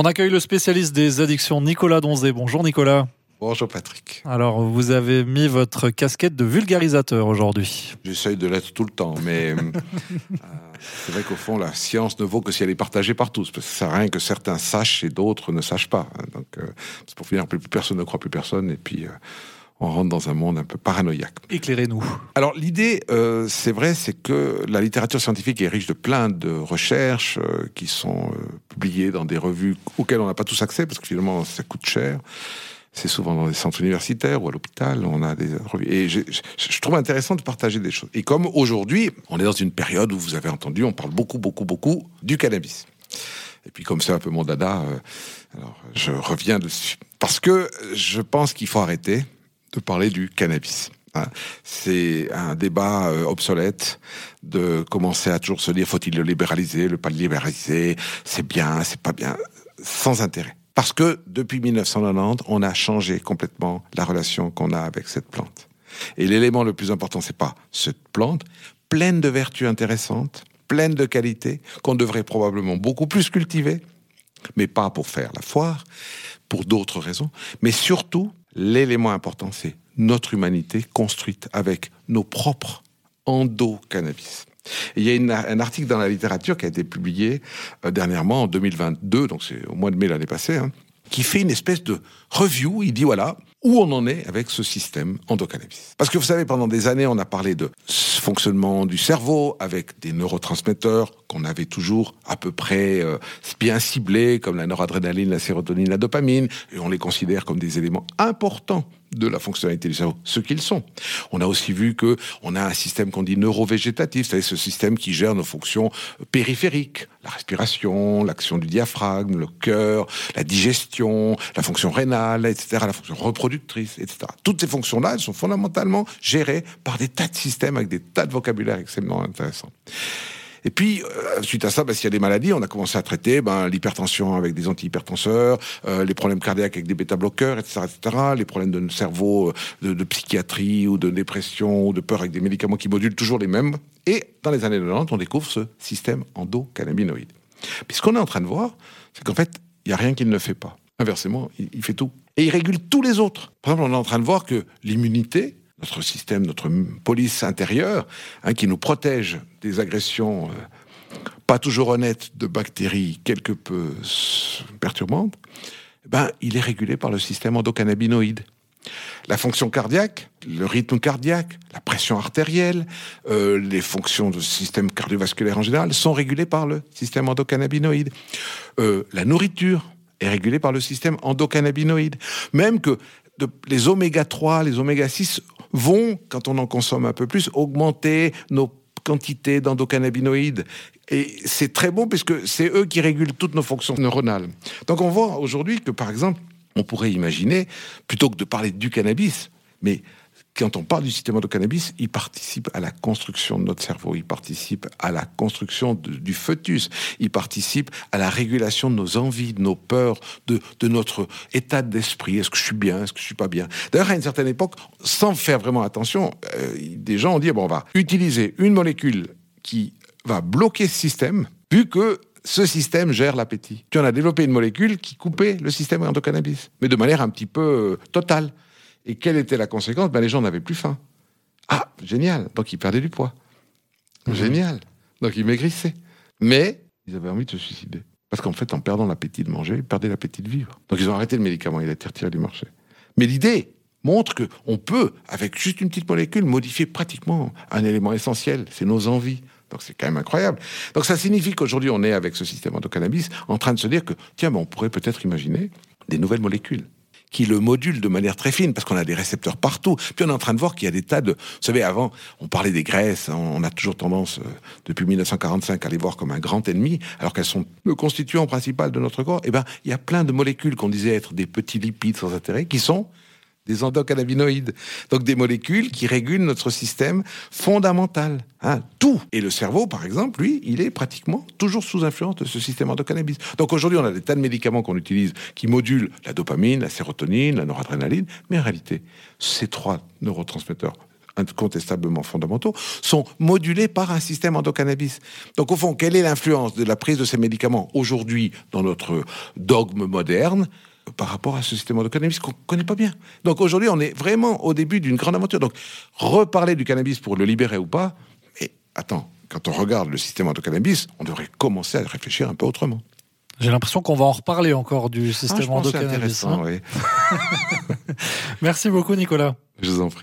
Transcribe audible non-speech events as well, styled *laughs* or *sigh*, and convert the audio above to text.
On accueille le spécialiste des addictions Nicolas Donzé. Bonjour Nicolas. Bonjour Patrick. Alors, vous avez mis votre casquette de vulgarisateur aujourd'hui. J'essaye de l'être tout le temps, mais euh, *laughs* c'est vrai qu'au fond, la science ne vaut que si elle est partagée par tous. Parce que ça sert à rien que certains sachent et d'autres ne sachent pas. Donc, euh, c'est pour finir, plus personne ne croit plus personne. Et puis, euh, on rentre dans un monde un peu paranoïaque. Éclairez-nous. Alors l'idée, euh, c'est vrai, c'est que la littérature scientifique est riche de plein de recherches euh, qui sont euh, publiées dans des revues auxquelles on n'a pas tous accès parce que finalement ça coûte cher. C'est souvent dans des centres universitaires ou à l'hôpital, on a des revues. Et je, je trouve intéressant de partager des choses. Et comme aujourd'hui, on est dans une période où vous avez entendu, on parle beaucoup, beaucoup, beaucoup du cannabis. Et puis comme c'est un peu mon dada, alors je reviens dessus. Parce que je pense qu'il faut arrêter de parler du cannabis. Hein. C'est un débat euh, obsolète de commencer à toujours se dire faut-il le libéraliser, le pas le libéraliser, c'est bien, c'est pas bien, sans intérêt. Parce que depuis 1990, on a changé complètement la relation qu'on a avec cette plante. Et l'élément le plus important, c'est pas cette plante, pleine de vertus intéressantes, pleine de qualités, qu'on devrait probablement beaucoup plus cultiver, mais pas pour faire la foire, pour d'autres raisons, mais surtout l'élément important, c'est notre humanité construite avec nos propres endocannabis. il y a un article dans la littérature qui a été publié euh, dernièrement en 2022, donc c'est au mois de mai l'année passée, hein, qui fait une espèce de review. Il dit voilà où on en est avec ce système endocannabis. Parce que vous savez, pendant des années, on a parlé de fonctionnement du cerveau avec des neurotransmetteurs qu'on avait toujours à peu près euh, bien ciblés, comme la noradrénaline, la sérotonine, la dopamine, et on les considère comme des éléments importants de la fonctionnalité du cerveau, ce qu'ils sont. On a aussi vu que on a un système qu'on dit neurovégétatif, c'est ce système qui gère nos fonctions périphériques, la respiration, l'action du diaphragme, le cœur, la digestion, la fonction rénale, etc., la fonction reproductrice, etc. Toutes ces fonctions-là, elles sont fondamentalement gérées par des tas de systèmes avec des tas de vocabulaire extrêmement intéressants. Et puis, euh, suite à ça, bah, s'il y a des maladies, on a commencé à traiter ben, l'hypertension avec des antihypertenseurs, euh, les problèmes cardiaques avec des bêta-bloqueurs, etc., etc., les problèmes de cerveau, euh, de, psychiatrie ou de dépression ou de peur avec des médicaments qui modulent toujours les mêmes. Et dans les années 90, on découvre ce système endocannabinoïde. Puis ce qu'on est en train de voir, c'est qu'en fait, il n'y a rien qu'il ne fait pas. Inversement, il fait tout. Et il régule tous les autres. Par exemple, on est en train de voir que l'immunité, notre système, notre police intérieure, hein, qui nous protège des agressions euh, pas toujours honnêtes de bactéries quelque peu perturbantes, eh ben, il est régulé par le système endocannabinoïde. La fonction cardiaque, le rythme cardiaque, la pression artérielle, euh, les fonctions du système cardiovasculaire en général sont régulées par le système endocannabinoïde. Euh, la nourriture est régulée par le système endocannabinoïde. Même que les oméga 3, les oméga 6 vont, quand on en consomme un peu plus, augmenter nos quantités d'endocannabinoïdes. Et c'est très bon puisque c'est eux qui régulent toutes nos fonctions neuronales. Donc on voit aujourd'hui que, par exemple, on pourrait imaginer, plutôt que de parler du cannabis, mais quand on parle du système endocannabis, il participe à la construction de notre cerveau, il participe à la construction du fœtus, il participe à la régulation de nos envies, de nos peurs, de, notre état d'esprit. Est-ce que je suis bien Est-ce que je suis pas bien? D'ailleurs, à une certaine époque, sans faire vraiment attention, euh, des gens ont dit bon, on va utiliser une molécule qui va bloquer ce système, vu que ce système gère l'appétit. Tu en as développé une molécule qui coupait le système endocannabis, mais de manière un petit peu euh, totale. Et quelle était la conséquence? Ben, Les gens n'avaient plus faim. Ah, génial. Donc ils perdaient du poids. Mhm. Génial. Donc ils maigrissaient. Mais ils avaient envie de se suicider. Parce qu'en fait, en perdant l'appétit de manger, ils perdaient l'appétit de vivre. Donc ils ont arrêté le médicament, il a été retiré du marché. Mais l'idée montre qu'on peut, avec juste une petite molécule, modifier pratiquement un élément essentiel, c'est nos envies. Donc c'est quand même incroyable. Donc ça signifie qu'aujourd'hui on est avec ce système endocannabis en train de se dire que tiens, ben, on pourrait peut-être imaginer des nouvelles molécules qui le module de manière très fine, parce qu'on a des récepteurs partout. Puis on est en train de voir qu'il y a des tas de... Vous savez, avant, on parlait des graisses, hein, on a toujours tendance, euh, depuis 1945, à les voir comme un grand ennemi, alors qu'elles sont le constituant principal de notre corps. Eh ben, il y a plein de molécules qu'on disait être des petits lipides sans intérêt, qui sont des endocannabinoïdes. Donc des molécules qui régulent notre système fondamental. Hein, tout. Et le cerveau, par exemple, lui, il est pratiquement toujours sous influence de ce système endocannabis. Donc aujourd'hui, on a des tas de médicaments qu'on utilise qui modulent la dopamine, la sérotonine, la noradrénaline, mais en réalité, ces trois neurotransmetteurs incontestablement fondamentaux, sont modulés par un système endocannabis. Donc au fond, quelle est l'influence de la prise de ces médicaments aujourd'hui dans notre dogme moderne par rapport à ce système endocannabis qu'on connaît pas bien? Donc aujourd'hui, on est vraiment au début d'une grande aventure. Donc reparler du cannabis pour le libérer ou pas, mais attends, quand on regarde le système endocannabis, on devrait commencer à réfléchir un peu autrement. J'ai l'impression qu'on va en reparler encore du système ah, endocannabis. Hein. Oui. *laughs* Merci beaucoup, Nicolas. Je vous en prie.